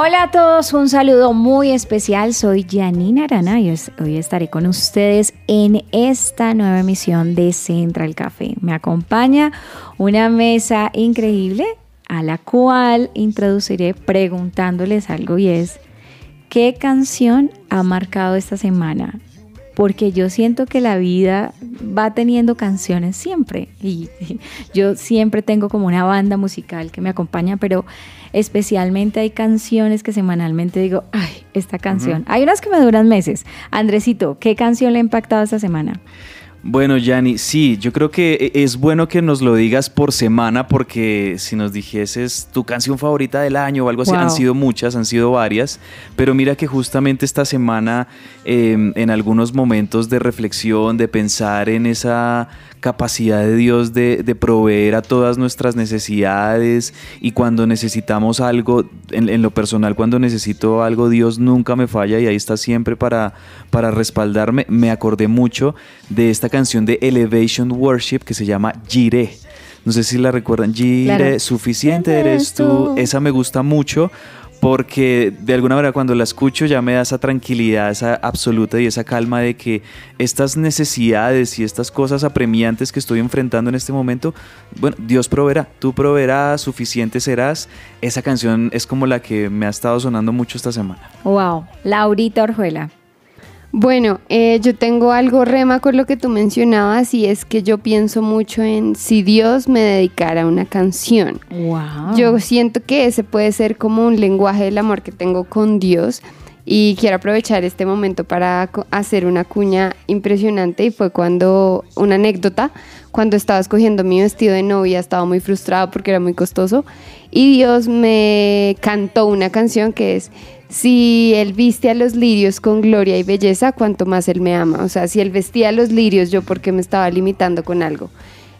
Hola a todos, un saludo muy especial. Soy Janina Arana y hoy estaré con ustedes en esta nueva emisión de Central Café. Me acompaña una mesa increíble a la cual introduciré preguntándoles algo y es, ¿qué canción ha marcado esta semana? Porque yo siento que la vida va teniendo canciones siempre y yo siempre tengo como una banda musical que me acompaña, pero especialmente hay canciones que semanalmente digo, ay, esta canción. Hay unas que me duran meses. Andresito, ¿qué canción le ha impactado esta semana? Bueno, Yanni, sí, yo creo que e- es bueno que nos lo digas por semana porque si nos dijeses tu canción favorita del año o algo así, Wow. han sido muchas, han sido varias, pero mira que justamente esta semana eh, en algunos momentos de reflexión, de pensar en esa capacidad de Dios de, de proveer a todas nuestras necesidades y cuando necesitamos algo, en, en lo personal, cuando necesito algo, Dios nunca me falla y ahí está siempre para, para respaldarme. Me acordé mucho de esta canción de Elevation Worship que se llama Jireh. No sé si la recuerdan. Jireh, Claro. suficiente eres tú. Esa me gusta mucho porque de alguna manera cuando la escucho ya me da esa tranquilidad, esa absoluta y esa calma de que estas necesidades y estas cosas apremiantes que estoy enfrentando en este momento, bueno, Dios proveerá, tú proveerás, suficiente serás. Esa canción es como la que me ha estado sonando mucho esta semana. Wow, Laurita Orjuela. Bueno, eh, yo tengo algo rema con lo que tú mencionabas y es que yo pienso mucho en si Dios me dedicara una canción. Wow. Yo siento que ese puede ser como un lenguaje del amor que tengo con Dios y quiero aprovechar este momento para hacer una cuña impresionante y fue cuando, una anécdota, cuando estaba escogiendo mi vestido de novia, estaba muy frustrada porque era muy costoso y Dios me cantó una canción que es si él viste a los lirios con gloria y belleza, cuanto más él me ama. O sea, si él vestía a los lirios, yo porque me estaba limitando con algo.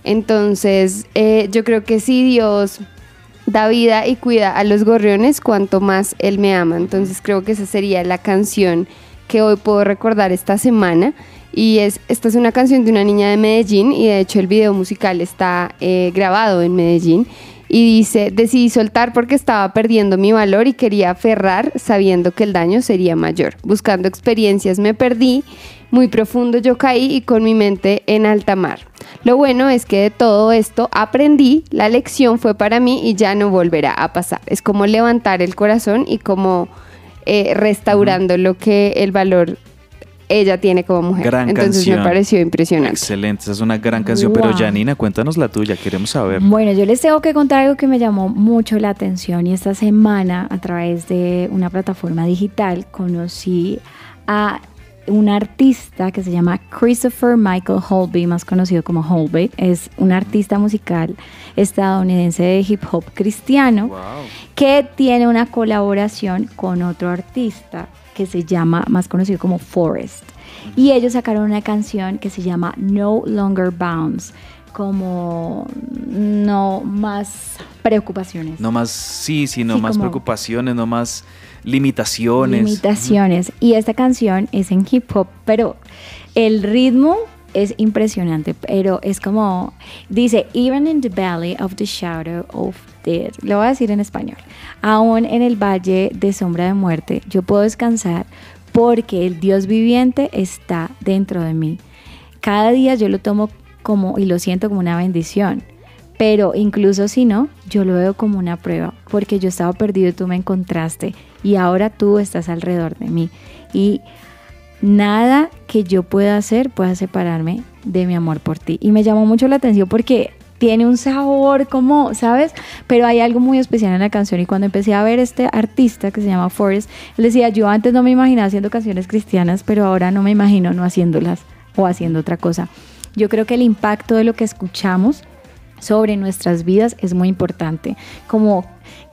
Entonces, eh, yo creo que si Dios da vida y cuida a los gorriones, cuanto más Él me ama. Entonces creo que esa sería la canción que hoy puedo recordar esta semana. Y es, esta es una canción de una niña de Medellín y de hecho el video musical está eh, grabado en Medellín. Y dice, decidí soltar porque estaba perdiendo mi valor y quería aferrar sabiendo que el daño sería mayor. Buscando experiencias me perdí, muy profundo yo caí y con mi mente en alta mar. Lo bueno es que de todo esto aprendí, la lección fue para mí y ya no volverá a pasar. Es como levantar el corazón y como eh, restaurando lo que el valor ella tiene como mujer. Gran Entonces canción. me pareció impresionante. Excelente, esa es una gran canción, pero Wow. Janina, cuéntanos la tuya, queremos saber. Bueno, yo les tengo que contar algo que me llamó mucho la atención y esta semana a través de una plataforma digital conocí a un artista que se llama Christopher Michael Holby, más conocido como Holby. Es un artista musical estadounidense de hip hop cristiano que tiene una colaboración con otro artista que se llama, más conocido como Forrest. Y ellos sacaron una canción que se llama No Longer Bounds, como no más preocupaciones. No más, sí, sí, no Sí, más preocupaciones, no más limitaciones. Limitaciones. Y esta canción es en hip hop, pero el ritmo es impresionante, pero es como, dice, even in the valley of the shadow of lo voy a decir en español, aún en el valle de sombra de muerte, yo puedo descansar porque el Dios viviente está dentro de mí. Cada día yo lo tomo como y lo siento como una bendición. Pero incluso si no, yo lo veo como una prueba, porque yo estaba perdido y tú me encontraste y ahora tú estás alrededor de mí. Y nada que yo pueda hacer pueda separarme de mi amor por ti. Y me llamó mucho la atención porque tiene un sabor como, ¿sabes? Pero hay algo muy especial en la canción y cuando empecé a ver este artista que se llama Forrest, él decía, yo antes no me imaginaba haciendo canciones cristianas, pero ahora no me imagino no haciéndolas o haciendo otra cosa. Yo creo que el impacto de lo que escuchamos sobre nuestras vidas es muy importante. Como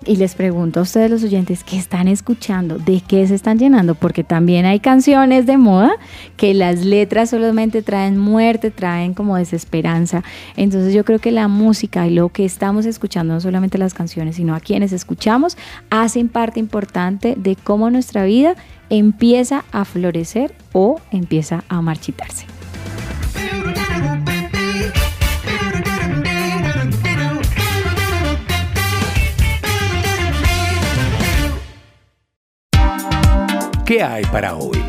Y les pregunto a ustedes los oyentes, ¿qué están escuchando? ¿De qué se están llenando? Porque también hay canciones de moda que las letras solamente traen muerte, traen como desesperanza. Entonces yo creo que la música y lo que estamos escuchando, no solamente las canciones, sino a quienes escuchamos, hacen parte importante de cómo nuestra vida empieza a florecer o empieza a marchitarse. ¿Qué hay para hoy?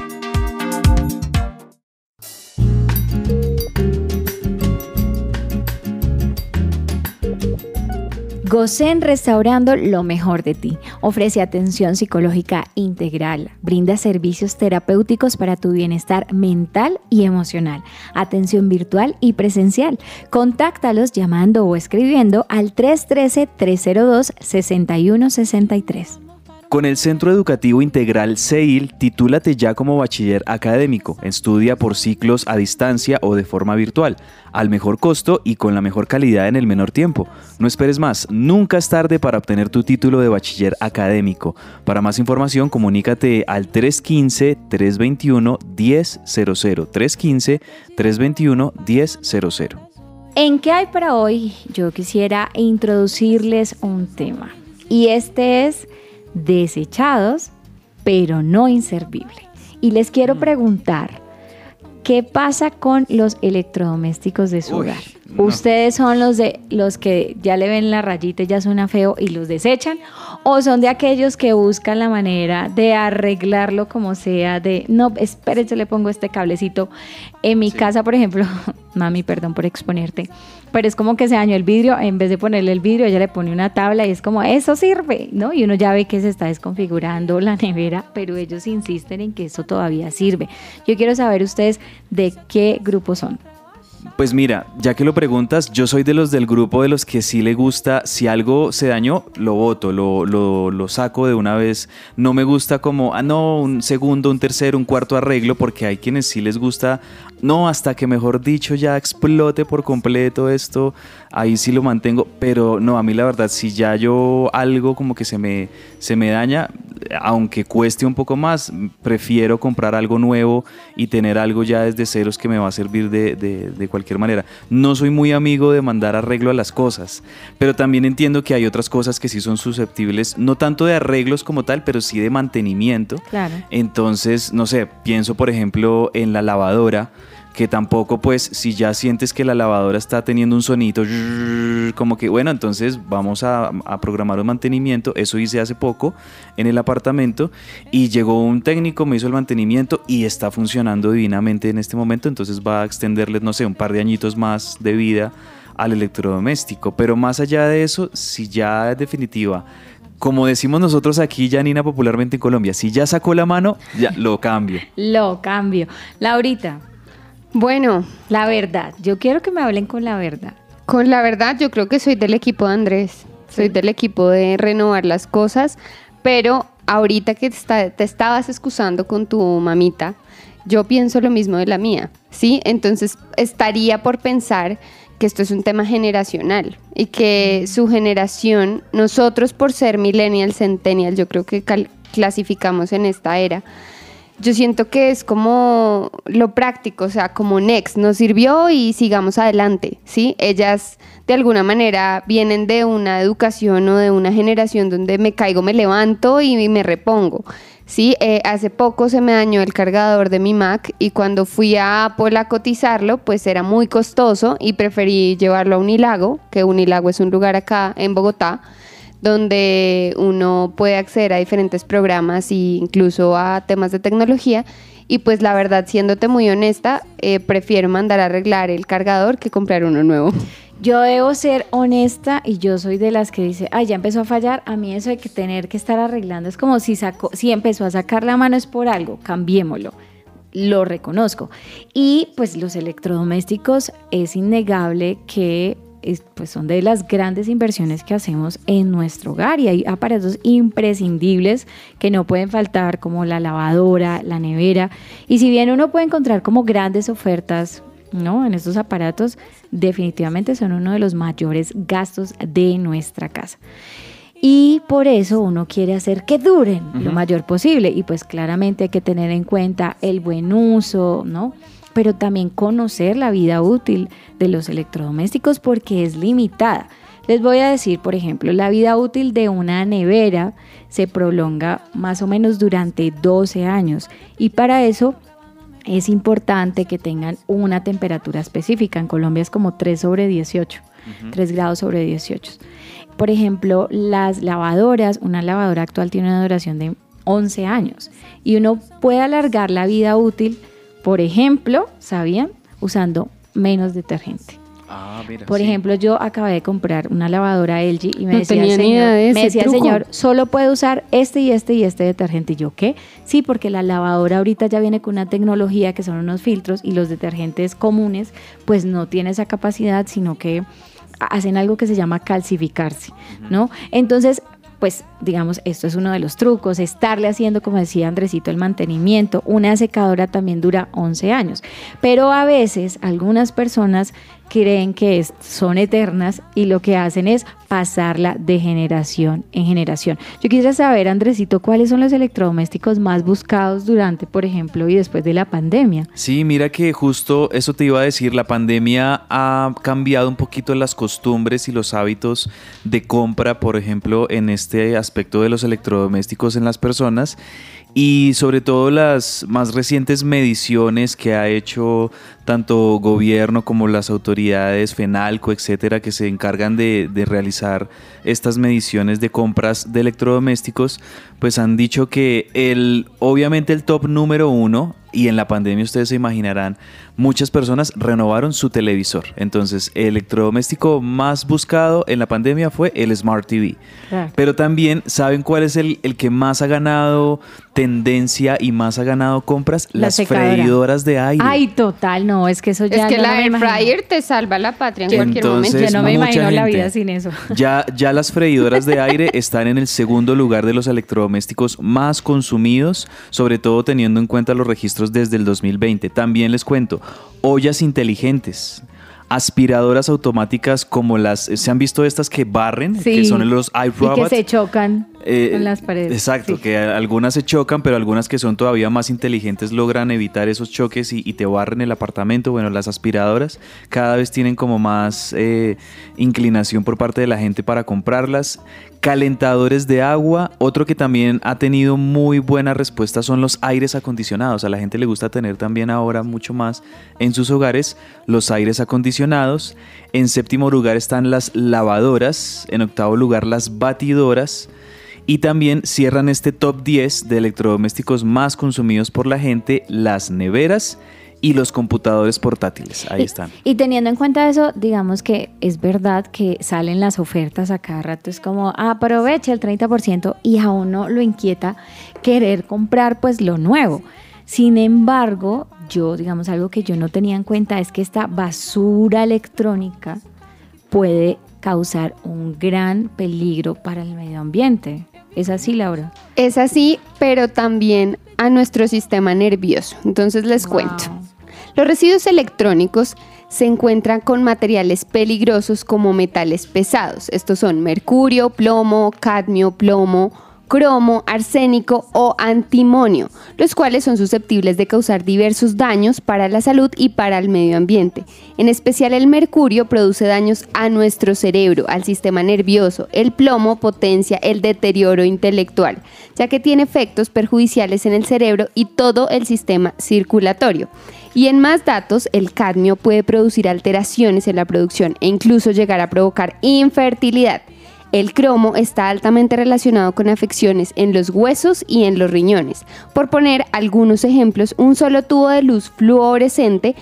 Gozen Restaurando lo mejor de ti. Ofrece atención psicológica integral. Brinda servicios terapéuticos para tu bienestar mental y emocional. Atención virtual y presencial. Contáctalos llamando o escribiendo al 313-302-6163. Con el Centro Educativo Integral CEIL, titúlate ya como bachiller académico. Estudia por ciclos a distancia o de forma virtual, al mejor costo y con la mejor calidad en el menor tiempo. No esperes más, nunca es tarde para obtener tu título de bachiller académico. Para más información, comunícate al 315-321-1000. 315-321-1000. ¿En qué hay para hoy? Yo quisiera introducirles un tema. Y este es desechados, pero no inservible. Y les quiero Mm. preguntar, ¿qué pasa con los electrodomésticos de su Uy, hogar? no. ¿Ustedes son los de los que ya le ven la rayita y ya suena feo y los desechan? ¿O son de aquellos que buscan la manera de arreglarlo como sea, de, no, espérense, le pongo este cablecito? En mi casa, por ejemplo, mami, perdón por exponerte, pero es como que se dañó el vidrio, en vez de ponerle el vidrio, ella le pone una tabla y es como, eso sirve, ¿no? Y uno ya ve que se está desconfigurando la nevera, pero ellos insisten en que eso todavía sirve. Yo quiero saber ustedes de qué grupo son. Pues mira, ya que lo preguntas, yo soy de los del grupo de los que sí le gusta, si algo se dañó, lo boto, lo, lo, lo saco de una vez. No me gusta como, ah, no, un segundo, un tercero, un cuarto arreglo, porque hay quienes sí les gusta, no, hasta que mejor dicho ya explote por completo esto, ahí sí lo mantengo, pero no, a mí la verdad, si ya yo algo como que se me, se me daña, aunque cueste un poco más, prefiero comprar algo nuevo y tener algo ya desde ceros que me va a servir de, de- de cualquier manera. No soy muy amigo de mandar arreglo a las cosas, pero también entiendo que hay otras cosas que sí son susceptibles, no tanto de arreglos como tal, pero sí de mantenimiento. Claro. Entonces, no sé, pienso por ejemplo en la lavadora, que tampoco pues si ya sientes que la lavadora está teniendo un sonito, como que bueno, entonces vamos a, programar un mantenimiento, eso hice hace poco en el apartamento y llegó un técnico, me hizo el mantenimiento y está funcionando divinamente en este momento, entonces va a extenderle, no sé, un par de añitos más de vida al electrodoméstico, pero más allá de eso, si ya es definitiva como decimos nosotros aquí, Janina, popularmente en Colombia, si ya sacó la mano, ya lo cambio. Lo cambio. Laurita, Bueno, la verdad, yo quiero que me hablen con la verdad. con la verdad yo creo que soy del equipo de Andrés. Soy del equipo de renovar las cosas, pero ahorita que te, estabas excusando con tu mamita, yo pienso lo mismo de la mía, ¿sí? Entonces estaría por pensar que esto es un tema generacional y que su generación, nosotros por ser millennial, centennial, yo creo que clasificamos en esta era, yo siento que es como lo práctico, o sea, como next, nos sirvió y sigamos adelante, ¿sí? Ellas de alguna manera vienen de una educación o de una generación donde me caigo, me levanto y me repongo, ¿sí? Eh, hace poco se me dañó el cargador de mi Mac y cuando fui a Apple a cotizarlo, pues era muy costoso y preferí llevarlo a Unilago, que Unilago es un lugar acá en Bogotá, donde uno puede acceder a diferentes programas e incluso a temas de tecnología. Y pues la verdad, siéndote muy honesta, eh, prefiero mandar a arreglar el cargador que comprar uno nuevo. Yo debo ser honesta y yo soy de las que dice, ay, ya empezó a fallar. A mí eso de que tener que estar arreglando es como si sacó, si empezó a sacar la mano es por algo, cambiémoslo. Lo reconozco. Y pues los electrodomésticos es innegable que es- pues son de las grandes inversiones que hacemos en nuestro hogar y hay aparatos imprescindibles que no pueden faltar como la lavadora, la nevera y si bien uno puede encontrar como grandes ofertas ¿no? En estos aparatos definitivamente son uno de los mayores gastos de nuestra casa. Y por eso uno quiere hacer que duren lo mayor posible. Y pues claramente hay que tener en cuenta el buen uso, ¿no? Pero también conocer la vida útil de los electrodomésticos porque es limitada. Les voy a decir, por ejemplo, la vida útil de una nevera se prolonga más o menos durante 12 años y para eso es importante que tengan una temperatura específica. En Colombia es como 3 sobre 18, 3 grados sobre 18. Por ejemplo, las lavadoras, una lavadora actual tiene una duración de 11 años y uno puede alargar la vida útil, por ejemplo, ¿sabían? Usando menos detergente. Ah, mira, Por sí. ejemplo, yo acabé de comprar una lavadora LG y me No decía, tenía el señor, de me ese decía el truco. señor, solo puede usar este y este y este detergente. Y yo, ¿qué? Sí, porque la lavadora ahorita ya viene con una tecnología que son unos filtros y los detergentes comunes pues no tienen esa capacidad, sino que hacen algo que se llama calcificarse, ¿no? Entonces, pues digamos, esto es uno de los trucos, estarle haciendo, como decía Andresito, el mantenimiento. Una secadora también dura 11 años, pero a veces algunas personas creen que son eternas y lo que hacen es pasarla de generación en generación. Yo quisiera saber, Andresito, cuáles son los electrodomésticos más buscados durante, por ejemplo, y después de la pandemia. Sí, mira que justo eso te iba a decir, la pandemia ha cambiado un poquito las costumbres y los hábitos de compra, por ejemplo, en este aspecto de los electrodomésticos en las personas y sobre todo las más recientes mediciones que ha hecho tanto gobierno como las autoridades, FENALCO, etcétera, que se encargan de, de realizar estas mediciones de compras de electrodomésticos, pues han dicho que el, obviamente el top número uno, y en la pandemia ustedes se imaginarán, muchas personas renovaron su televisor. Entonces, el electrodoméstico más buscado en la pandemia fue el Smart TV. Claro. Pero también, ¿saben cuál es el, el que más ha ganado tendencia y más ha ganado compras? La Las secadora. freidoras de aire. Ay, total, no, es que eso ya Es que no la air fryer te salva la patria en cualquier Entonces, momento. Yo no me imagino la vida sin eso. Ya, ya las freidoras de aire están en el segundo lugar de los electrodomésticos más consumidos, sobre todo teniendo en cuenta los registros desde el 2020. También les cuento, ollas inteligentes. Aspiradoras automáticas como las, ¿se han visto estas que barren? Sí. Que son los Y que iRobot. se chocan Eh, con las paredes. Exacto, Sí. que algunas se chocan, pero algunas que son todavía más inteligentes logran evitar esos choques y, y te barren el apartamento. Bueno, las aspiradoras cada vez tienen como más eh, inclinación por parte de la gente para comprarlas. Calentadores de agua, otro que también ha tenido muy buena respuesta son los aires acondicionados. A la gente le gusta tener también ahora mucho más en sus hogares los aires acondicionados. En séptimo lugar están las lavadoras, en octavo lugar las batidoras. Y también cierran este top 10 de electrodomésticos más consumidos por la gente, las neveras y los computadores portátiles. Ahí Y- están. Y teniendo en cuenta eso, digamos que es verdad que salen las ofertas a cada rato. Es como, aprovecha el 30% y a uno lo inquieta querer comprar pues lo nuevo. Sin embargo, yo, digamos, algo que yo no tenía en cuenta es que esta basura electrónica puede causar un gran peligro para el medio ambiente. ¿Es así, Laura? Es así, pero también a nuestro sistema nervioso. Entonces les cuento. Los residuos electrónicos se encuentran con materiales peligrosos como metales pesados. Estos son mercurio, plomo, cadmio, plomo, cromo, arsénico o antimonio, los cuales son susceptibles de causar diversos daños para la salud y para el medio ambiente. En especial el mercurio produce daños a nuestro cerebro, al sistema nervioso. El plomo potencia el deterioro intelectual, ya que tiene efectos perjudiciales en el cerebro y todo el sistema circulatorio. Y en más datos, el cadmio puede producir alteraciones en la producción e incluso llegar a provocar infertilidad. El cromo está altamente relacionado con afecciones en los huesos y en los riñones. Por poner algunos ejemplos, un solo tubo de luz fluorescente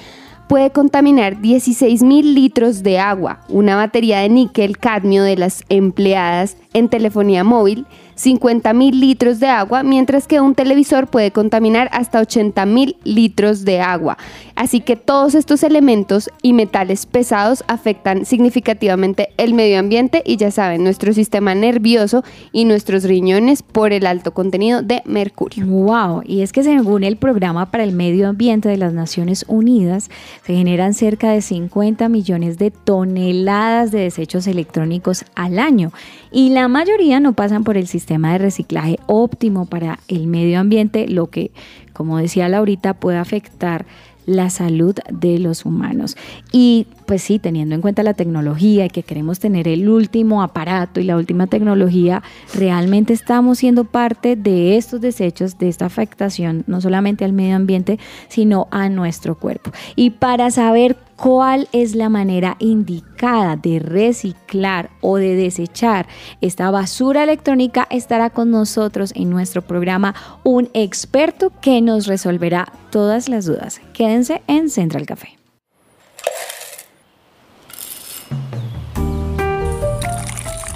puede contaminar 16.000 litros de agua, una batería de níquel cadmio de las empleadas en telefonía móvil, 50.000 litros de agua, mientras que un televisor puede contaminar hasta 80.000 litros de agua. Así que todos estos elementos y metales pesados afectan significativamente el medio ambiente y ya saben, nuestro sistema nervioso y nuestros riñones por el alto contenido de mercurio. Wow, y es que según el Programa para el Medio Ambiente de las Naciones Unidas, se generan cerca de 50 millones de toneladas de desechos electrónicos al año y la mayoría no pasan por el sistema de reciclaje óptimo para el medio ambiente, lo que, como decía Laurita, puede afectar la salud de los humanos. Y pues sí, teniendo en cuenta la tecnología y que queremos tener el último aparato y la última tecnología, realmente estamos siendo parte de estos desechos, de esta afectación, no solamente al medio ambiente, sino a nuestro cuerpo. Y para saber cuál es la manera indicada de reciclar o de desechar esta basura electrónica, estará con nosotros en nuestro programa un experto que nos resolverá todas las dudas. Quédense en Central Café.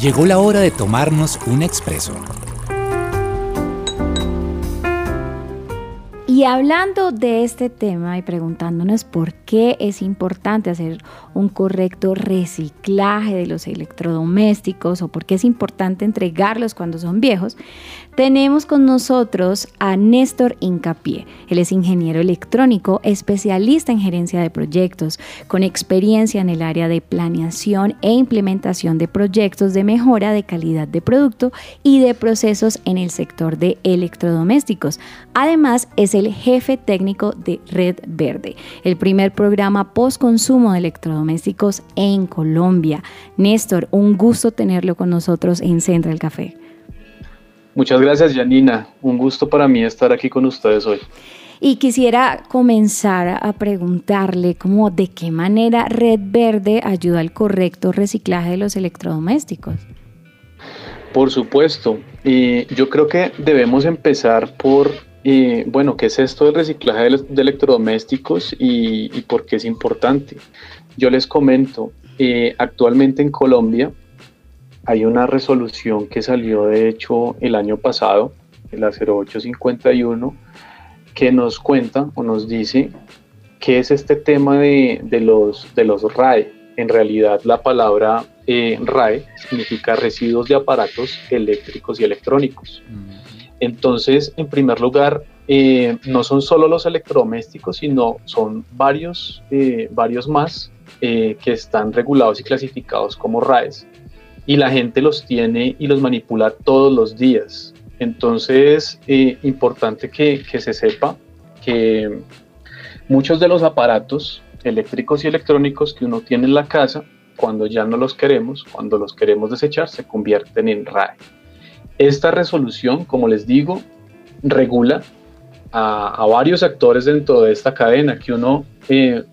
Llegó la hora de tomarnos un expreso. Y hablando de este tema y preguntándonos por qué es importante hacer un correcto reciclaje de los electrodomésticos o por qué es importante entregarlos cuando son viejos, tenemos con nosotros a Néstor Incapié. Él es ingeniero electrónico, especialista en gerencia de proyectos, con experiencia en el área de planeación e implementación de proyectos de mejora de calidad de producto y de procesos en el sector de electrodomésticos. Además, es el jefe técnico de Red Verde, el primer programa post-consumo de electrodomésticos en Colombia. Néstor, un gusto tenerlo con nosotros en Central Café. Muchas gracias, Janina. Un gusto para mí estar aquí con ustedes hoy. Y quisiera comenzar a preguntarle cómo de qué manera Red Verde ayuda al correcto reciclaje de los electrodomésticos. Por supuesto, y yo creo que debemos empezar por, eh, bueno, ¿qué es esto del reciclaje de, electrodomésticos y, por qué es importante? Yo les comento, eh, actualmente en Colombia hay una resolución que salió de hecho el año pasado, la 0851, que nos cuenta o nos dice qué es este tema de, los, de los RAE. En realidad la palabra eh, RAE significa residuos de aparatos eléctricos y electrónicos. Entonces, en primer lugar, eh, no son solo los electrodomésticos, sino son varios, eh, varios más que están regulados y clasificados como RAEs y la gente los tiene y los manipula todos los días. Entonces, eh, importante que, que se sepa que muchos de los aparatos eléctricos y electrónicos que uno tiene en la casa, cuando ya no los queremos, cuando los queremos desechar, se convierten en RAE. Esta resolución, como les digo, regula a, varios actores dentro de esta cadena que uno eh,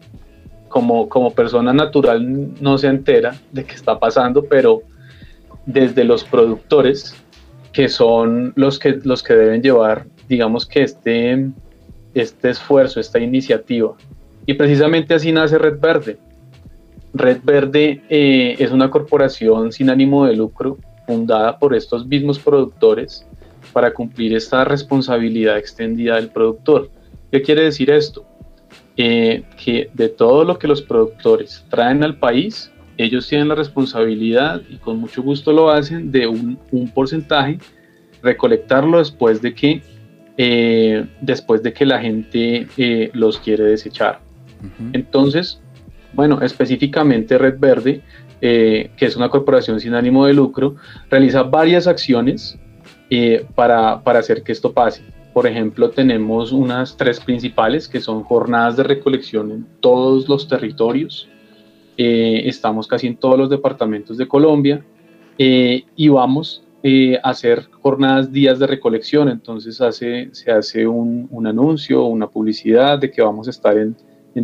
como, como persona natural no se entera de qué está pasando, pero desde los productores, que son los que, los que deben llevar, digamos que este, este esfuerzo, esta iniciativa. Y precisamente así nace Red Verde. Red Verde eh, es una corporación sin ánimo de lucro fundada por estos mismos productores para cumplir esta responsabilidad extendida del productor. ¿Qué quiere decir esto? Eh, que de todo lo que los productores traen al país, ellos tienen la responsabilidad y con mucho gusto lo hacen de un, porcentaje, recolectarlo después de que, eh, después de que la gente eh, los quiere desechar. Entonces, bueno, específicamente Red Verde, eh, que es una corporación sin ánimo de lucro, realiza varias acciones para, para hacer que esto pase. Por ejemplo, tenemos unas tres principales que son jornadas de recolección en todos los territorios, eh, estamos casi en todos los departamentos de Colombia eh, y vamos eh, a hacer jornadas días de recolección, entonces se hace un, un, anuncio, una publicidad de que vamos a estar en,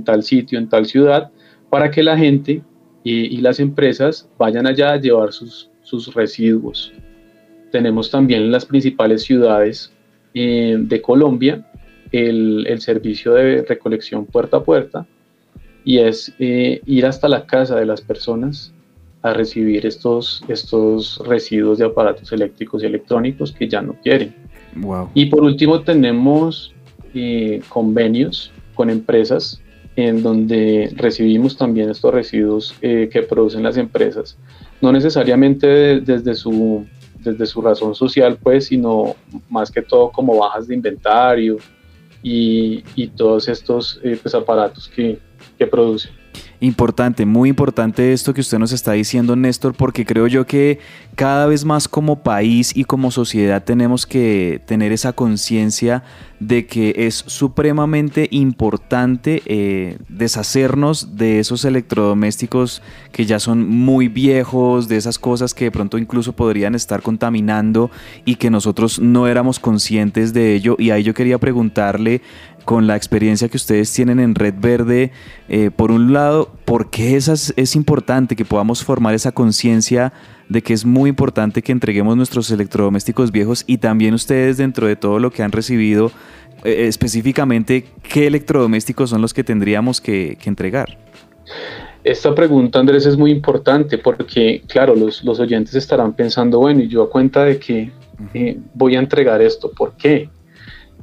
tal sitio, en tal ciudad, para que la gente y, las empresas vayan allá a llevar sus, residuos. Tenemos también en las principales ciudades de Colombia el servicio de recolección puerta a puerta, y es eh, ir hasta la casa de las personas a recibir estos, estos residuos de aparatos eléctricos y electrónicos que ya no quieren. Y por último tenemos eh, convenios con empresas en donde recibimos también estos residuos eh, que producen las empresas, no necesariamente desde, su, desde su razón social, pues, sino más que todo como bajas de inventario y, y todos estos pues, aparatos que, produce. Importante, muy importante esto que usted nos está diciendo, Néstor, porque creo yo que cada vez más como país y como sociedad tenemos que tener esa conciencia de que es supremamente importante eh, deshacernos de esos electrodomésticos que ya son muy viejos, de esas cosas que de pronto incluso podrían estar contaminando y que nosotros no éramos conscientes de ello. Y ahí yo quería preguntarle con la experiencia que ustedes tienen en Red Verde, eh, por un lado, ¿por qué es, es importante que podamos formar esa conciencia de que es muy importante que entreguemos nuestros electrodomésticos viejos y también ustedes dentro de todo lo que han recibido, eh, específicamente, ¿qué electrodomésticos son los que tendríamos que, entregar? Esta pregunta, Andrés, es muy importante porque, claro, los, oyentes estarán pensando, bueno, y yo a cuenta de que eh, voy a entregar esto, ¿por qué?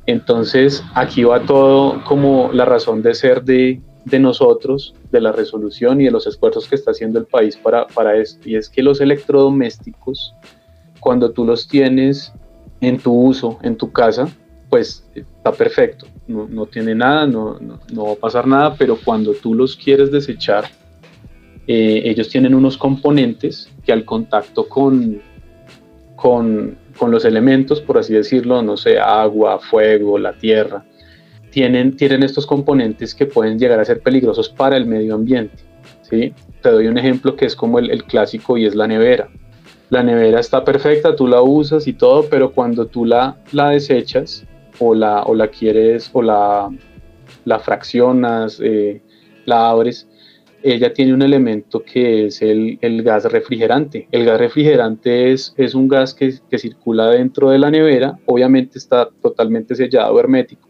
Entonces, aquí va todo como la razón de ser de, nosotros, de la resolución y de los esfuerzos que está haciendo el país para, para esto. Y es que los electrodomésticos, cuando tú los tienes en tu uso, en tu casa, pues está perfecto, no, tiene nada, no, va a pasar nada, pero cuando tú los quieres desechar, eh, ellos tienen unos componentes que al contacto con, con con los elementos, por así decirlo, no sé, agua, fuego, la tierra, tienen, tienen estos componentes que pueden llegar a ser peligrosos para el medio ambiente. ¿sí? Te doy un ejemplo que es como el, clásico y es la nevera. La nevera está perfecta, tú la usas y todo, pero cuando tú la, la desechas o la, o la quieres o la, la fraccionas, eh, la abres, ella tiene un elemento que es el, gas refrigerante. El gas refrigerante es, es un gas que, circula dentro de la nevera, obviamente está totalmente sellado, hermético,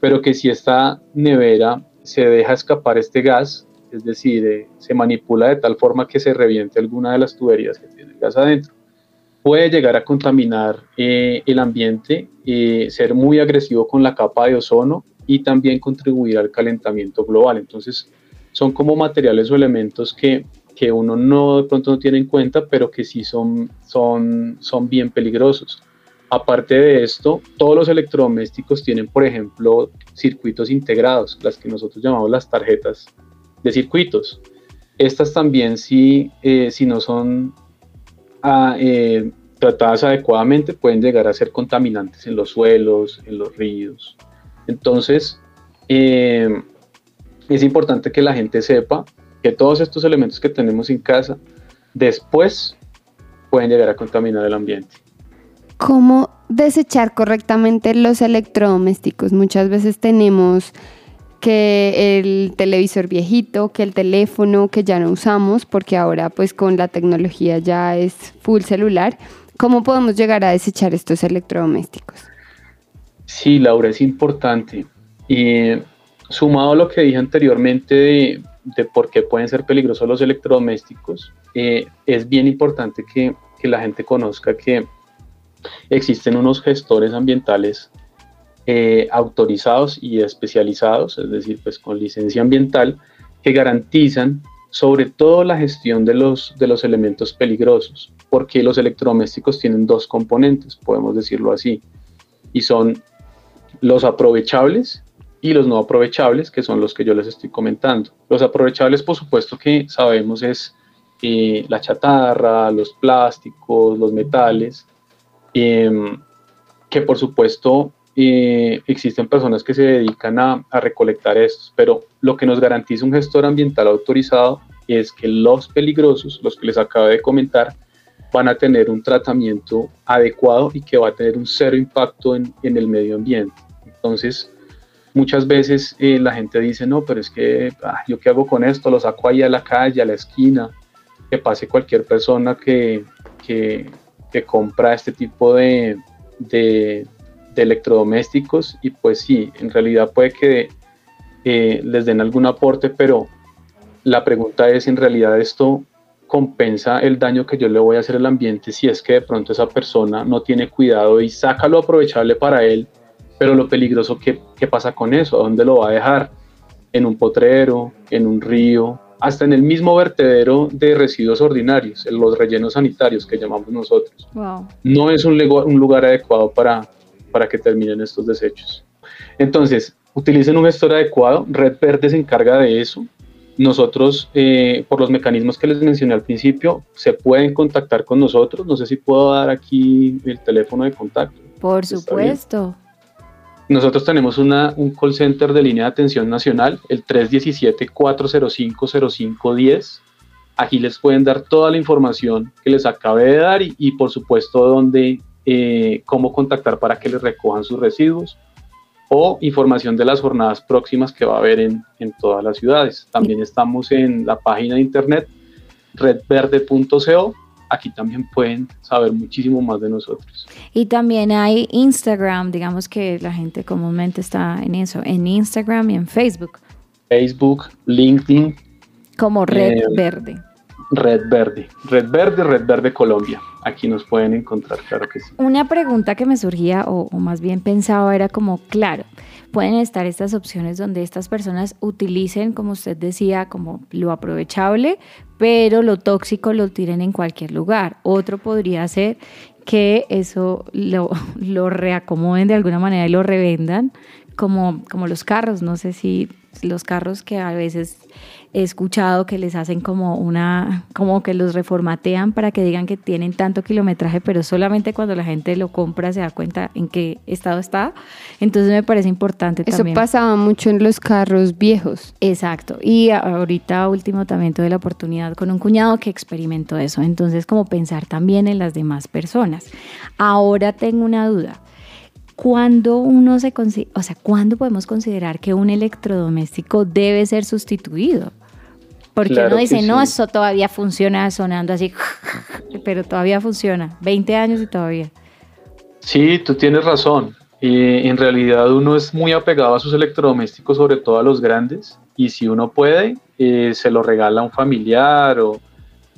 pero que si esta nevera se deja escapar este gas, es decir, eh, se manipula de tal forma que se reviente alguna de las tuberías que tiene el gas adentro, puede llegar a contaminar eh, el ambiente, eh, ser muy agresivo con la capa de ozono y también contribuir al calentamiento global. Entonces, son como materiales o elementos que, que uno no de pronto no tiene en cuenta, pero que sí son, son, son bien peligrosos. Aparte de esto, todos los electrodomésticos tienen, por ejemplo, circuitos integrados, las que nosotros llamamos las tarjetas de circuitos. Estas también, si, eh, si no son ah, eh, tratadas adecuadamente, pueden llegar a ser contaminantes en los suelos, en los ríos. Entonces, eh, es importante que la gente sepa que todos estos elementos que tenemos en casa después pueden llegar a contaminar el ambiente. ¿Cómo desechar correctamente los electrodomésticos? Muchas veces tenemos que el televisor viejito, que el teléfono que ya no usamos, porque ahora pues con la tecnología ya es full celular. ¿Cómo podemos llegar a desechar estos electrodomésticos? Sí, Laura, es importante. Y Sumado a lo que dije anteriormente de, por qué pueden ser peligrosos los electrodomésticos, eh, es bien importante que, la gente conozca que existen unos gestores ambientales eh, autorizados y especializados, es decir, pues con licencia ambiental, que garantizan sobre todo la gestión de los, de los elementos peligrosos, porque los electrodomésticos tienen dos componentes, podemos decirlo así, y son los aprovechables y los no aprovechables, que son los que yo les estoy comentando. Los aprovechables, por supuesto que sabemos es eh, la chatarra, los plásticos, los metales, em, que por supuesto eh, existen personas que se dedican a, recolectar estos, pero lo que nos garantiza un gestor ambiental autorizado es que los peligrosos, los que les acabo de comentar, van a tener un tratamiento adecuado y que va a tener un cero impacto en, en el medio ambiente. Entonces, Muchas veces eh, la gente dice, no, pero es que ah, yo qué hago con esto, lo saco ahí a la calle, a la esquina, que pase cualquier persona que, que, compra este tipo de, de, electrodomésticos y pues sí, en realidad puede que eh, les den algún aporte, pero la pregunta es, en realidad esto compensa el daño que yo le voy a hacer al ambiente si es que de pronto esa persona no tiene cuidado y saca lo aprovechable para él pero lo peligroso, ¿qué, ¿qué pasa con eso? ¿A dónde lo va a dejar? ¿En un potrero? ¿En un río? Hasta en el mismo vertedero de residuos ordinarios, en los rellenos sanitarios que llamamos nosotros. No es un, un lugar adecuado para, para que terminen estos desechos. Entonces, utilicen un gestor adecuado. Red Verde se encarga de eso nosotros, eh, por los mecanismos que les mencioné al principio, se pueden contactar con nosotros. No sé si puedo dar aquí el teléfono de contacto. Por supuesto. Nosotros tenemos una, un call center de línea de atención nacional, el 317-405-0510. Aquí les pueden dar toda la información que les acabé de dar y, por supuesto, dónde, eh, cómo contactar para que les recojan sus residuos o información de las jornadas próximas que va a haber en, en todas las ciudades. También estamos en la página de internet redverde.co. Aquí también pueden saber muchísimo más de nosotros. Y también hay Instagram, digamos que la gente comúnmente está en eso, en Instagram y en Facebook. Facebook, LinkedIn. Como Red eh, Verde. Red Verde, Red Verde, Red Verde Colombia. Aquí nos pueden encontrar, claro que sí. Una pregunta que me surgía, o, más bien pensaba, era como, claro, pueden estar estas opciones donde estas personas utilicen, como usted decía, como lo aprovechable, pero lo tóxico lo tiren en cualquier lugar. Otro podría ser que eso lo, reacomoden de alguna manera y lo revendan, como, como los carros. No sé si los carros que a veces he escuchado que les hacen como una, como que los reformatean para que digan que tienen tanto kilometraje, pero solamente cuando la gente lo compra se da cuenta en qué estado está. Entonces me parece importante Eso también. Eso pasaba mucho en los carros viejos. Exacto. Y ahorita último también tuve la oportunidad con un cuñado que experimentó eso. Entonces como pensar también en las demás personas. Ahora tengo una duda. ¿Cuándo uno se o sea, ¿cuándo podemos considerar que un electrodoméstico debe ser sustituido? Porque uno dice, no, eso todavía funciona sonando así, pero todavía funciona, 20 años y todavía. Sí, tú tienes razón. Eh, en realidad uno es muy apegado a sus electrodomésticos, sobre todo a los grandes, y si uno puede, eh, se lo regala a un familiar o,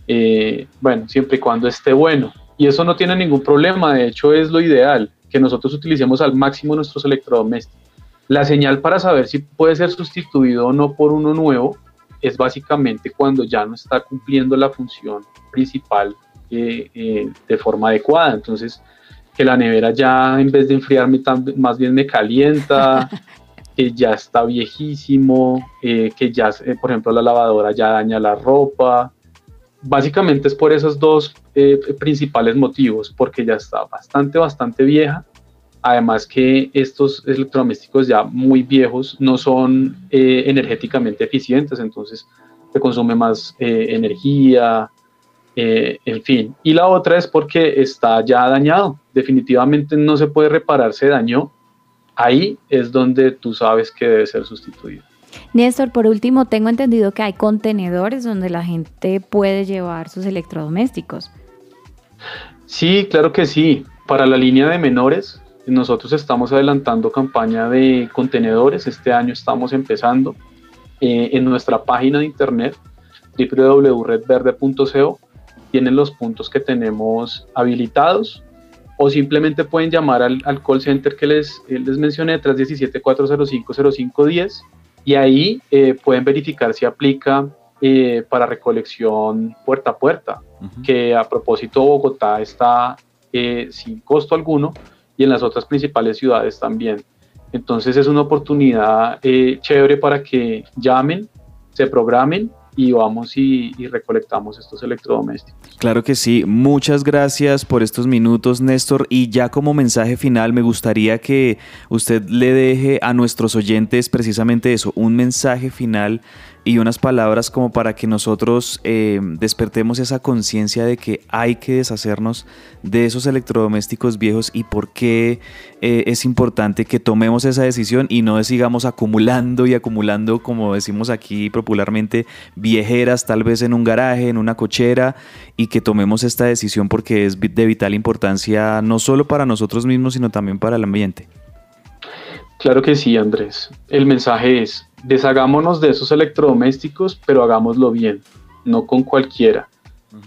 eh, bueno, siempre y cuando esté bueno. Y eso no tiene ningún problema, de hecho es lo ideal, que nosotros utilicemos al máximo nuestros electrodomésticos. La señal para saber si puede ser sustituido o no por uno nuevo es básicamente cuando ya no está cumpliendo la función principal eh, eh, de forma adecuada. Entonces, que la nevera ya en vez de enfriarme más bien me calienta, que ya está viejísimo, eh, que ya, por ejemplo, la lavadora ya daña la ropa. Básicamente es por esos dos principales motivos, porque ya está bastante, bastante vieja Además que estos electrodomésticos ya muy viejos no son eh, energéticamente eficientes, entonces se consume más eh, energía, eh, en fin. Y la otra es porque está ya dañado. Definitivamente no se puede reparar, se dañó. Ahí es donde tú sabes que debe ser sustituido. Néstor, por último, tengo entendido que hay contenedores donde la gente puede llevar sus electrodomésticos. Sí, claro que sí. Para la línea de menores, nosotros estamos adelantando campaña de contenedores, este año estamos empezando. Eh, en nuestra página de internet www.redverde.co tienen los puntos que tenemos habilitados o simplemente pueden llamar al, call center que les, eh, les mencioné, 317-405-0510 y ahí eh, pueden verificar si aplica para recolección puerta a puerta, que a propósito Bogotá está sin costo alguno y en las otras principales ciudades también. Entonces es una oportunidad eh, chévere para que llamen, se programen y vamos y, recolectamos estos electrodomésticos. Claro que sí, muchas gracias por estos minutos Néstor y ya como mensaje final me gustaría que usted le deje a nuestros oyentes precisamente eso, un mensaje final y unas palabras como para que nosotros eh, despertemos esa conciencia de que hay que deshacernos de esos electrodomésticos viejos y por qué eh, es importante que tomemos esa decisión y no sigamos acumulando y acumulando, como decimos aquí popularmente, viejeras tal vez en un garaje, en una cochera y que tomemos esta decisión porque es de vital importancia no solo para nosotros mismos, sino también para el ambiente. Claro que sí, Andrés. El mensaje es, deshagámonos de esos electrodomésticos, pero hagámoslo bien, no con cualquiera.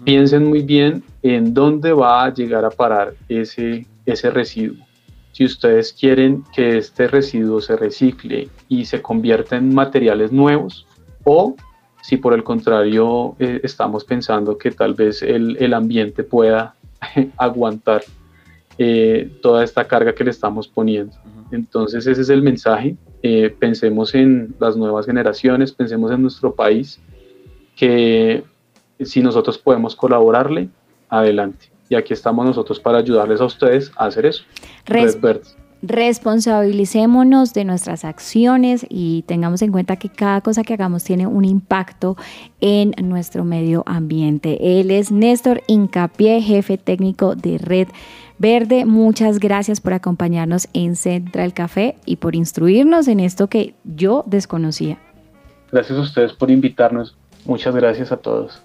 Piensen muy bien en dónde va a llegar a parar ese, ese residuo. Si ustedes quieren que este residuo se recicle y se convierta en materiales nuevos, o si por el contrario eh, estamos pensando que tal vez el, ambiente pueda aguantar eh, toda esta carga que le estamos poniendo. Entonces ese es el mensaje. Eh, pensemos en las nuevas generaciones, pensemos en nuestro país, que si nosotros podemos colaborarle, adelante. Y aquí estamos nosotros para ayudarles a ustedes a hacer eso. Res- Red responsabilicémonos de nuestras acciones y tengamos en cuenta que cada cosa que hagamos tiene un impacto en nuestro medio ambiente. Él es Néstor Incapié, jefe técnico de Red Verde. Muchas gracias por acompañarnos en Central Café y por instruirnos en esto que yo desconocía. Gracias a ustedes por invitarnos. Muchas gracias a todos.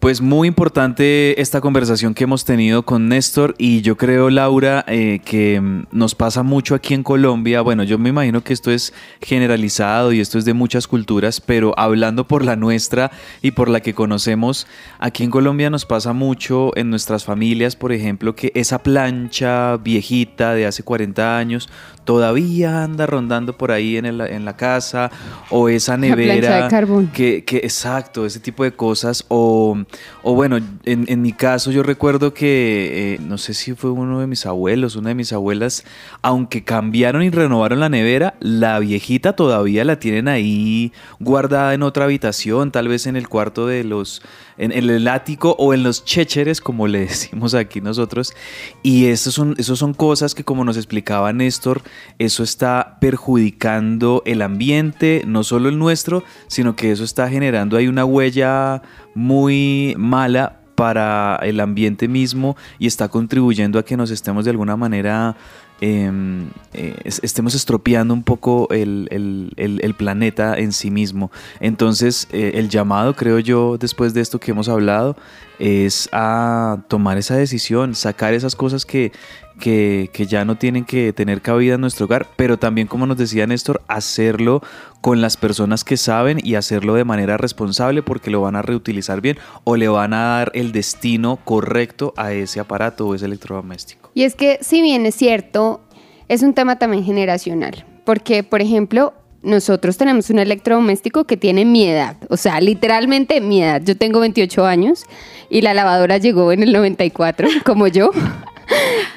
Pues muy importante esta conversación que hemos tenido con Néstor y yo creo, Laura, eh, que nos pasa mucho aquí en Colombia. Bueno, yo me imagino que esto es generalizado y esto es de muchas culturas, pero hablando por la nuestra y por la que conocemos, aquí en Colombia nos pasa mucho en nuestras familias, por ejemplo, que esa plancha viejita de hace 40 años todavía anda rondando por ahí en, el- en la casa o esa La plancha de nevera carbón. que, que exacto, ese tipo de cosas. O, o bueno, en, en mi caso yo recuerdo que, eh, no sé si fue uno de mis abuelos, una de mis abuelas, aunque cambiaron y renovaron la nevera, la viejita todavía la tienen ahí guardada en otra habitación, tal vez en el cuarto de los, en, en el ático o en los chécheres, como le decimos aquí nosotros. Y eso son, son cosas que como nos explicaba Néstor, eso está perjudicando el ambiente, no solo el nuestro, sino que eso está generando ahí una huella muy mala para el ambiente mismo y está contribuyendo a que nos estemos de alguna manera em, eh, es- estemos estropeando un poco el, el- el- el planeta en sí mismo. Entonces, eh, el llamado, creo yo, después de esto que hemos hablado, es a tomar esa decisión, sacar esas cosas que, que, ya no tienen que tener cabida en nuestro hogar, pero también, como nos decía Néstor, hacerlo con las personas que saben y hacerlo de manera responsable porque lo van a reutilizar bien o le van a dar el destino correcto a ese aparato o ese electrodoméstico. Y es que si bien es cierto, es un tema también generacional, porque por ejemplo, nosotros tenemos un electrodoméstico que tiene mi edad, o sea, literalmente mi edad. Yo tengo 28 años y la lavadora llegó en el 94, como yo.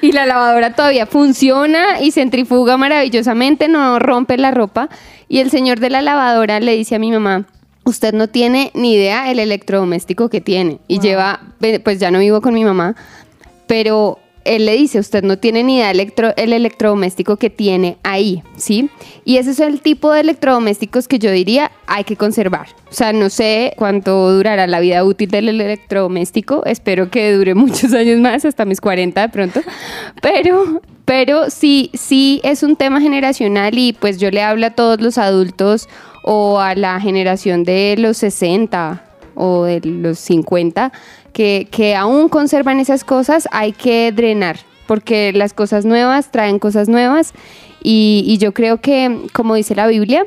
Y la lavadora todavía funciona y centrifuga maravillosamente, no rompe la ropa. Y el señor de la lavadora le dice a mi mamá, usted no tiene ni idea el electrodoméstico que tiene. Y lleva, pues ya no vivo con mi mamá, pero él le dice, usted no tiene ni idea electro, el electrodoméstico que tiene ahí, ¿sí? Y ese es el tipo de electrodomésticos que yo diría hay que conservar. O sea, no sé cuánto durará la vida útil del electrodoméstico, espero que dure muchos años más, hasta mis 40 de pronto, pero, pero sí, sí es un tema generacional y pues yo le hablo a todos los adultos o a la generación de los 60 o de los 50 que, que aún conservan esas cosas, hay que drenar, porque las cosas nuevas traen cosas nuevas y, yo creo que, como dice la Biblia,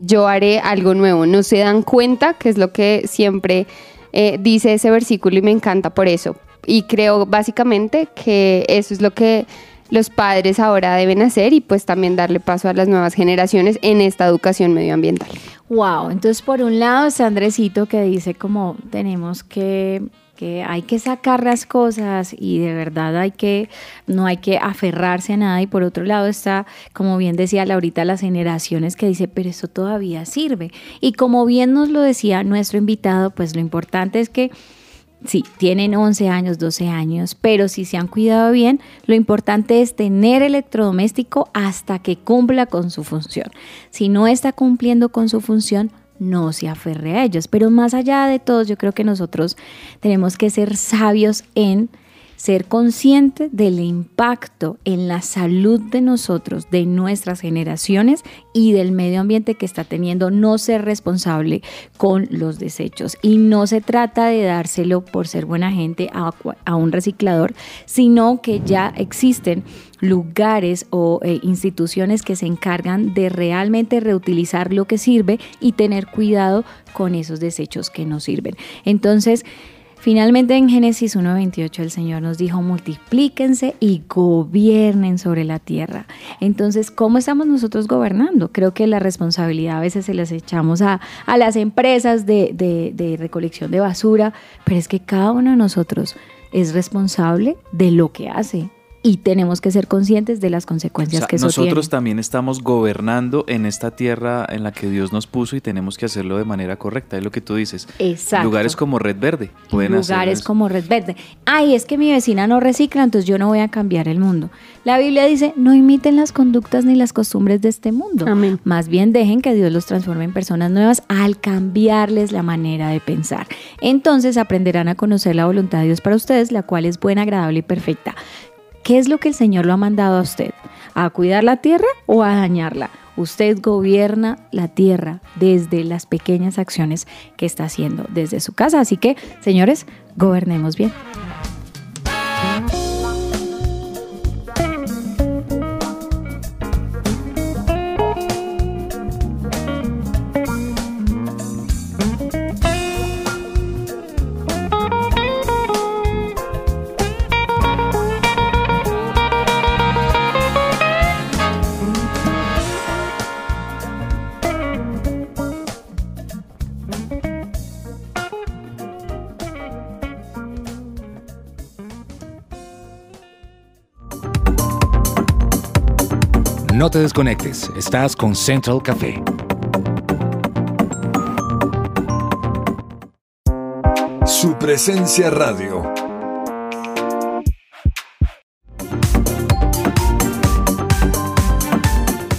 yo haré algo nuevo. No se dan cuenta, que es lo que siempre eh, dice ese versículo y me encanta por eso. Y creo básicamente que eso es lo que los padres ahora deben hacer y pues también darle paso a las nuevas generaciones en esta educación medioambiental. Wow, entonces por un lado está Andresito que dice como tenemos que que hay que sacar las cosas y de verdad hay que no hay que aferrarse a nada y por otro lado está como bien decía Laurita las generaciones que dice pero eso todavía sirve y como bien nos lo decía nuestro invitado pues lo importante es que Sí, tienen 11 años, 12 años, pero si se han cuidado bien, lo importante es tener electrodoméstico hasta que cumpla con su función. Si no está cumpliendo con su función, no se aferre a ellos. Pero más allá de todo, yo creo que nosotros tenemos que ser sabios en ser consciente del impacto en la salud de nosotros, de nuestras generaciones y del medio ambiente que está teniendo, no ser responsable con los desechos. Y no se trata de dárselo por ser buena gente a, un reciclador, sino que ya existen lugares o eh, instituciones que se encargan de realmente reutilizar lo que sirve y tener cuidado con esos desechos que no sirven. Entonces, Finalmente en Génesis 1.28 el Señor nos dijo, multiplíquense y gobiernen sobre la tierra. Entonces, ¿cómo estamos nosotros gobernando? Creo que la responsabilidad a veces se las echamos a, a las empresas de, de, de recolección de basura, pero es que cada uno de nosotros es responsable de lo que hace. Y tenemos que ser conscientes de las O consecuencias sea, que eso nosotros tiene. también estamos gobernando en esta tierra en la que Dios nos puso y tenemos que hacerlo de manera correcta. Es lo que tú dices. Exacto. Lugares como Red Verde pueden lugares como Red Verde. Ay, es que mi vecina no recicla, entonces yo no voy a cambiar el mundo. La Biblia dice, no imiten las conductas ni las costumbres de este mundo. Amén. Más bien dejen que Dios los transforme en personas nuevas al cambiarles la manera de pensar. Entonces aprenderán a conocer la voluntad de Dios para ustedes, la cual es buena, agradable y perfecta. ¿Qué es lo que el Señor lo ha mandado a usted? ¿A cuidar la tierra o a dañarla? Usted gobierna la tierra desde las pequeñas acciones que está haciendo desde su casa. Así que, señores, gobernemos bien. No te desconectes, estás con Central Café. Su presencia radio.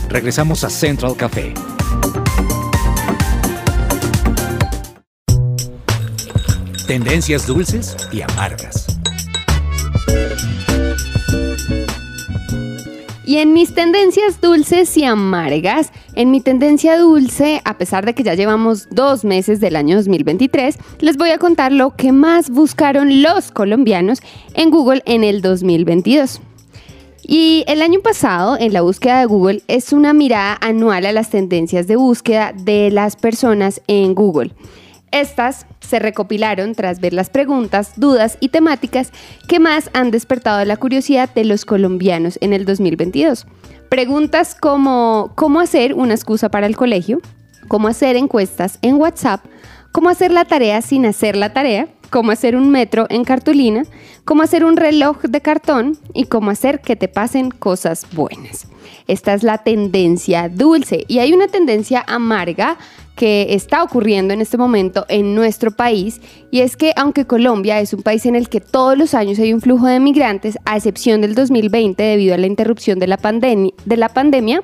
Regresamos a Central Café. Tendencias dulces y amargas. Y en mis tendencias dulces y amargas, en mi tendencia dulce, a pesar de que ya llevamos dos meses del año 2023, les voy a contar lo que más buscaron los colombianos en Google en el 2022. Y el año pasado, en la búsqueda de Google, es una mirada anual a las tendencias de búsqueda de las personas en Google. Estas se recopilaron tras ver las preguntas, dudas y temáticas que más han despertado la curiosidad de los colombianos en el 2022. Preguntas como cómo hacer una excusa para el colegio, cómo hacer encuestas en WhatsApp, cómo hacer la tarea sin hacer la tarea, cómo hacer un metro en cartulina, cómo hacer un reloj de cartón y cómo hacer que te pasen cosas buenas. Esta es la tendencia dulce y hay una tendencia amarga que está ocurriendo en este momento en nuestro país y es que aunque Colombia es un país en el que todos los años hay un flujo de migrantes, a excepción del 2020 debido a la interrupción de la, de la pandemia,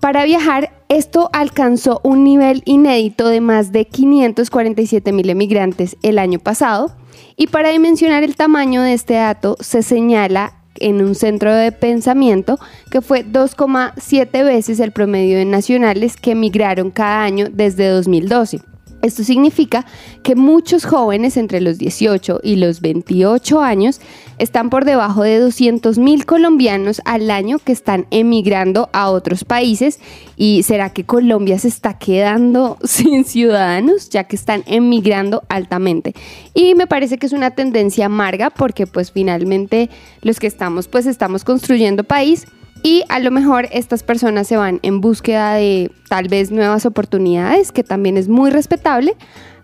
para viajar esto alcanzó un nivel inédito de más de 547 mil emigrantes el año pasado y para dimensionar el tamaño de este dato se señala en un centro de pensamiento que fue 2,7 veces el promedio de nacionales que emigraron cada año desde 2012. Esto significa que muchos jóvenes entre los 18 y los 28 años están por debajo de 200 mil colombianos al año que están emigrando a otros países. ¿Y será que Colombia se está quedando sin ciudadanos ya que están emigrando altamente? Y me parece que es una tendencia amarga porque pues finalmente los que estamos pues estamos construyendo país y a lo mejor estas personas se van en búsqueda de tal vez nuevas oportunidades, que también es muy respetable,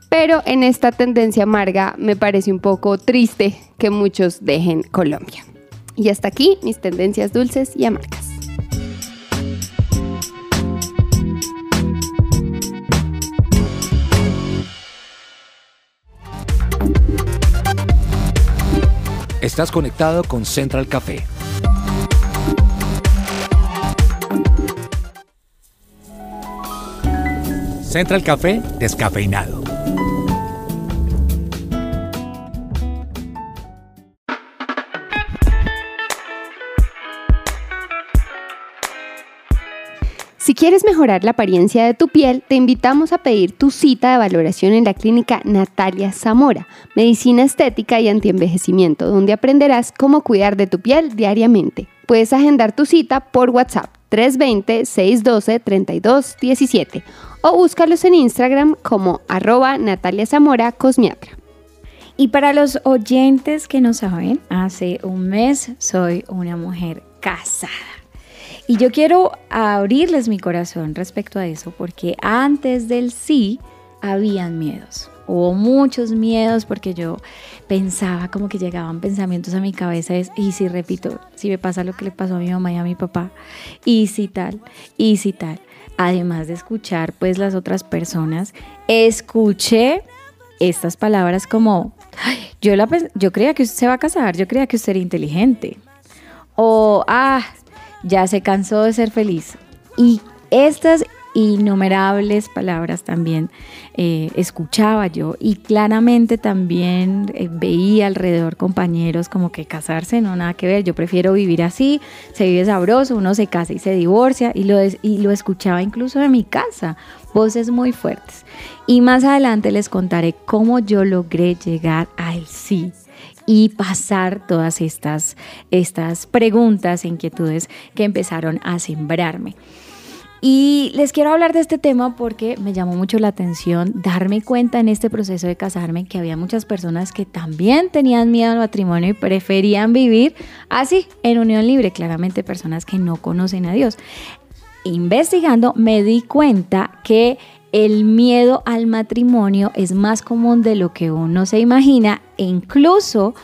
pero en esta tendencia amarga me parece un poco triste que muchos dejen Colombia. Y hasta aquí mis tendencias dulces y amargas. Estás conectado con Central Café. Central Café descafeinado. Si quieres mejorar la apariencia de tu piel, te invitamos a pedir tu cita de valoración en la clínica Natalia Zamora, Medicina Estética y Antienvejecimiento, donde aprenderás cómo cuidar de tu piel diariamente. Puedes agendar tu cita por WhatsApp 320-612-3217 o búscalos en Instagram como arroba Natalia Zamora Cosmiatra. Y para los oyentes que no saben, hace un mes soy una mujer casada. Y yo quiero abrirles mi corazón respecto a eso, porque antes del sí habían miedos. hubo muchos miedos porque yo pensaba como que llegaban pensamientos a mi cabeza, es, y si repito, si me pasa lo que le pasó a mi mamá y a mi papá, y si tal, y si tal. Además de escuchar pues las otras personas, escuché estas palabras como, yo, la, yo creía que usted se va a casar, yo creía que usted era inteligente. O, ah, ya se cansó de ser feliz. Y estas innumerables palabras también eh, escuchaba yo y claramente también eh, veía alrededor compañeros como que casarse no nada que ver, yo prefiero vivir así, se vive sabroso, uno se casa y se divorcia y lo, y lo escuchaba incluso de mi casa, voces muy fuertes. Y más adelante les contaré cómo yo logré llegar al sí y pasar todas estas, estas preguntas, inquietudes que empezaron a sembrarme. Y les quiero hablar de este tema porque me llamó mucho la atención darme cuenta en este proceso de casarme que había muchas personas que también tenían miedo al matrimonio y preferían vivir así, en unión libre, claramente personas que no conocen a Dios. Investigando me di cuenta que el miedo al matrimonio es más común de lo que uno se imagina e incluso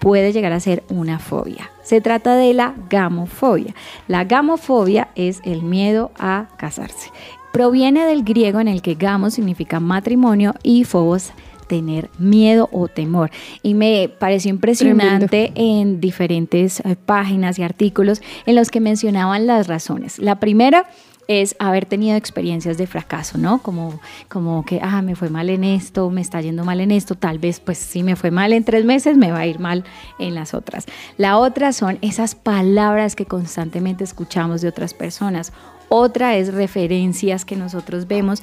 puede llegar a ser una fobia. Se trata de la gamofobia. La gamofobia es el miedo a casarse. Proviene del griego en el que gamos significa matrimonio y phobos tener miedo o temor. Y me pareció impresionante en diferentes eh, páginas y artículos en los que mencionaban las razones. La primera es haber tenido experiencias de fracaso, ¿no? Como, como que, ah, me fue mal en esto, me está yendo mal en esto, tal vez pues si me fue mal en tres meses, me va a ir mal en las otras. La otra son esas palabras que constantemente escuchamos de otras personas. Otra es referencias que nosotros vemos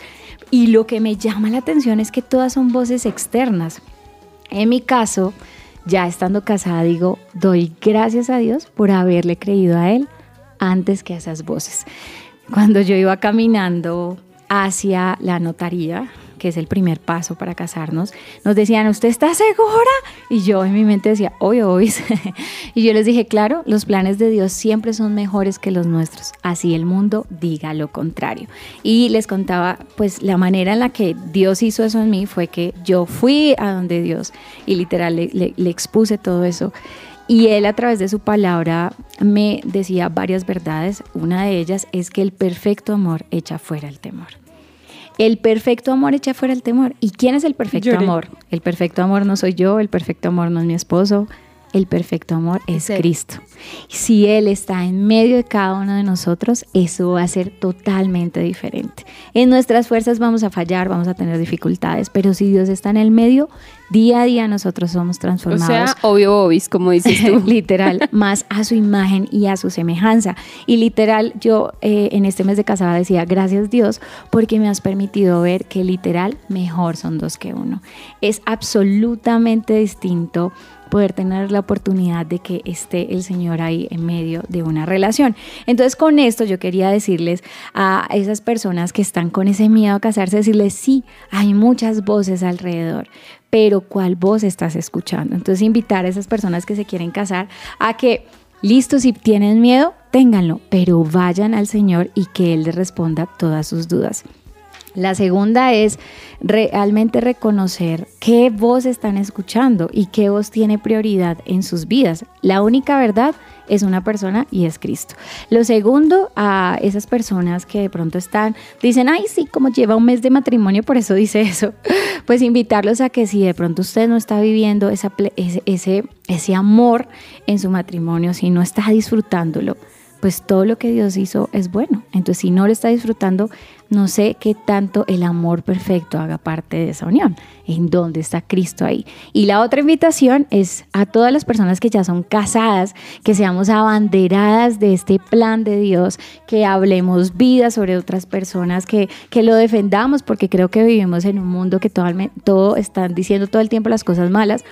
y lo que me llama la atención es que todas son voces externas. En mi caso, ya estando casada, digo, doy gracias a Dios por haberle creído a Él antes que a esas voces. Cuando yo iba caminando hacia la notaría, que es el primer paso para casarnos, nos decían, ¿usted está segura? Y yo en mi mente decía, hoy, hoy. y yo les dije, claro, los planes de Dios siempre son mejores que los nuestros. Así el mundo diga lo contrario. Y les contaba, pues la manera en la que Dios hizo eso en mí fue que yo fui a donde Dios y literal le, le expuse todo eso. Y él a través de su palabra me decía varias verdades. Una de ellas es que el perfecto amor echa fuera el temor. El perfecto amor echa fuera el temor. ¿Y quién es el perfecto amor? El perfecto amor no soy yo, el perfecto amor no es mi esposo, el perfecto amor es, Cristo. Si Él está en medio de cada uno de nosotros, eso va a ser totalmente diferente. En nuestras fuerzas vamos a fallar, vamos a tener dificultades, pero si Dios está en el medio, día a día nosotros somos transformados. O sea, obvio, obis, como dices tú. literal, más a su imagen y a su semejanza. Y literal, yo eh, en este mes de casada decía, gracias Dios, porque me has permitido ver que literal mejor son dos que uno. Es absolutamente distinto poder tener la oportunidad de que esté el Señor ahí en medio de una relación. Entonces con esto yo quería decirles a esas personas que están con ese miedo a casarse, decirles, sí, hay muchas voces alrededor, pero ¿cuál voz estás escuchando? Entonces invitar a esas personas que se quieren casar a que, listo, si tienen miedo, ténganlo, pero vayan al Señor y que Él les responda todas sus dudas. La segunda es realmente reconocer qué voz están escuchando y qué voz tiene prioridad en sus vidas. La única verdad es una persona y es Cristo. Lo segundo, a esas personas que de pronto están, dicen, ay, sí, como lleva un mes de matrimonio, por eso dice eso, pues invitarlos a que si de pronto usted no está viviendo ese, ese, ese amor en su matrimonio, si no está disfrutándolo, pues todo lo que Dios hizo es bueno. Entonces, si no lo está disfrutando, no sé qué tanto el amor perfecto haga parte de esa unión. ¿En dónde está Cristo ahí? Y la otra invitación es a todas las personas que ya son casadas, que seamos abanderadas de este plan de Dios, que hablemos vida sobre otras personas, que, que lo defendamos, porque creo que vivimos en un mundo que todo, todo están diciendo todo el tiempo las cosas malas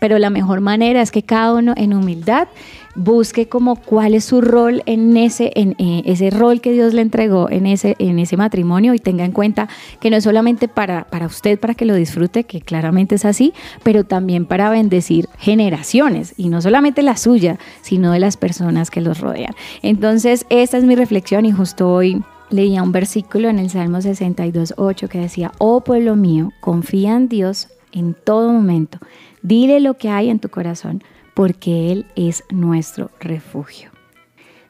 pero la mejor manera es que cada uno en humildad busque como cuál es su rol en ese, en, eh, ese rol que Dios le entregó en ese, en ese matrimonio y tenga en cuenta que no es solamente para, para usted, para que lo disfrute, que claramente es así, pero también para bendecir generaciones y no solamente la suya, sino de las personas que los rodean. Entonces, esta es mi reflexión y justo hoy leía un versículo en el Salmo 62.8 que decía, oh pueblo mío, confía en Dios en todo momento, dile lo que hay en tu corazón, porque Él es nuestro refugio.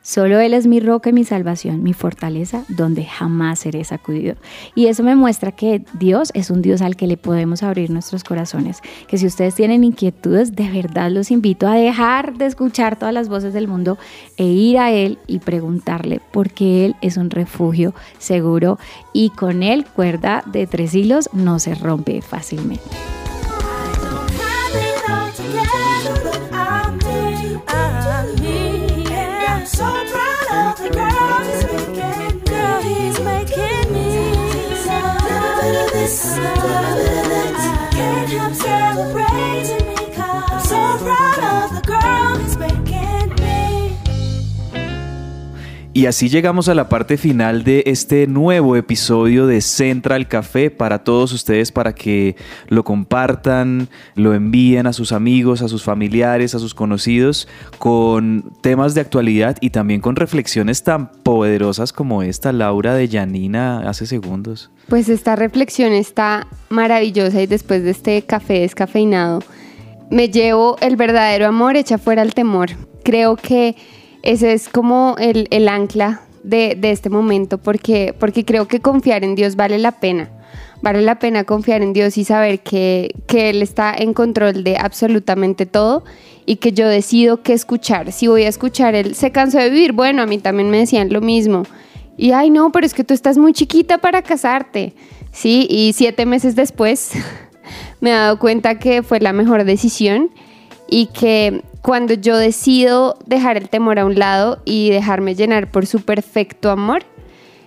Solo Él es mi roca y mi salvación, mi fortaleza, donde jamás seré sacudido. Y eso me muestra que Dios es un Dios al que le podemos abrir nuestros corazones. Que si ustedes tienen inquietudes, de verdad los invito a dejar de escuchar todas las voces del mundo e ir a Él y preguntarle, porque Él es un refugio seguro y con Él cuerda de tres hilos no se rompe fácilmente. It's can't help celebrating Y así llegamos a la parte final de este nuevo episodio de Central Café para todos ustedes, para que lo compartan, lo envíen a sus amigos, a sus familiares, a sus conocidos, con temas de actualidad y también con reflexiones tan poderosas como esta, Laura de Janina, hace segundos. Pues esta reflexión está maravillosa y después de este café descafeinado, me llevo el verdadero amor echa fuera el temor. Creo que ese es como el, ancla de, este momento porque, creo que confiar en Dios vale la pena. Vale la pena confiar en Dios y saber que, que Él está en control de absolutamente todo y que yo decido qué escuchar. Si voy a escuchar Él se cansó de vivir, bueno, a mí también me decían lo mismo. Y ay, no, pero es que tú estás muy chiquita para casarte. Sí, y siete meses después me he dado cuenta que fue la mejor decisión y que cuando yo decido dejar el temor a un lado y dejarme llenar por su perfecto amor,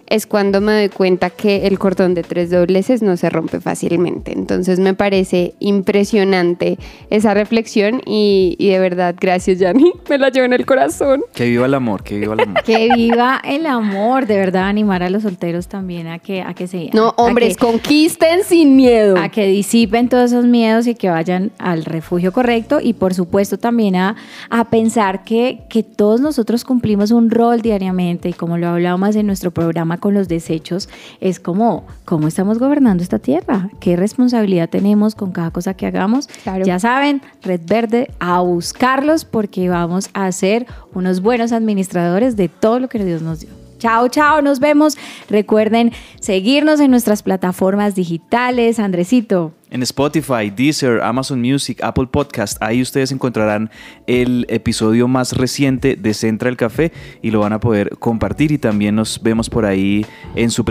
es cuando me doy cuenta que el cordón de tres dobleces no se rompe fácilmente. Entonces me parece impresionante esa reflexión y, de verdad, gracias Yanni, me la llevo en el corazón. Que viva el amor, que viva el amor. que viva el amor, de verdad, animar a los solteros también a que, a que se... No, hombres, conquisten sin miedo. A que disipen todos esos miedos y que vayan al refugio correcto y por supuesto también a, a pensar que, que todos nosotros cumplimos un rol diariamente y como lo hablábamos en nuestro programa con los desechos es como, ¿cómo estamos gobernando esta tierra? ¿Qué responsabilidad tenemos con cada cosa que hagamos? Ya saben, Red Verde, a buscarlos porque vamos a ser unos buenos administradores de todo lo que Dios nos dio. Chao, chao, nos vemos. Recuerden seguirnos en nuestras plataformas digitales. Andresito. En Spotify, Deezer, Amazon Music, Apple Podcast, ahí ustedes encontrarán el episodio más reciente de Central Café y lo van a poder compartir y también nos vemos por ahí en su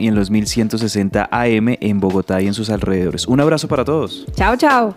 y en los 1160 AM en Bogotá y en sus alrededores. Un abrazo para todos. Chao, chao.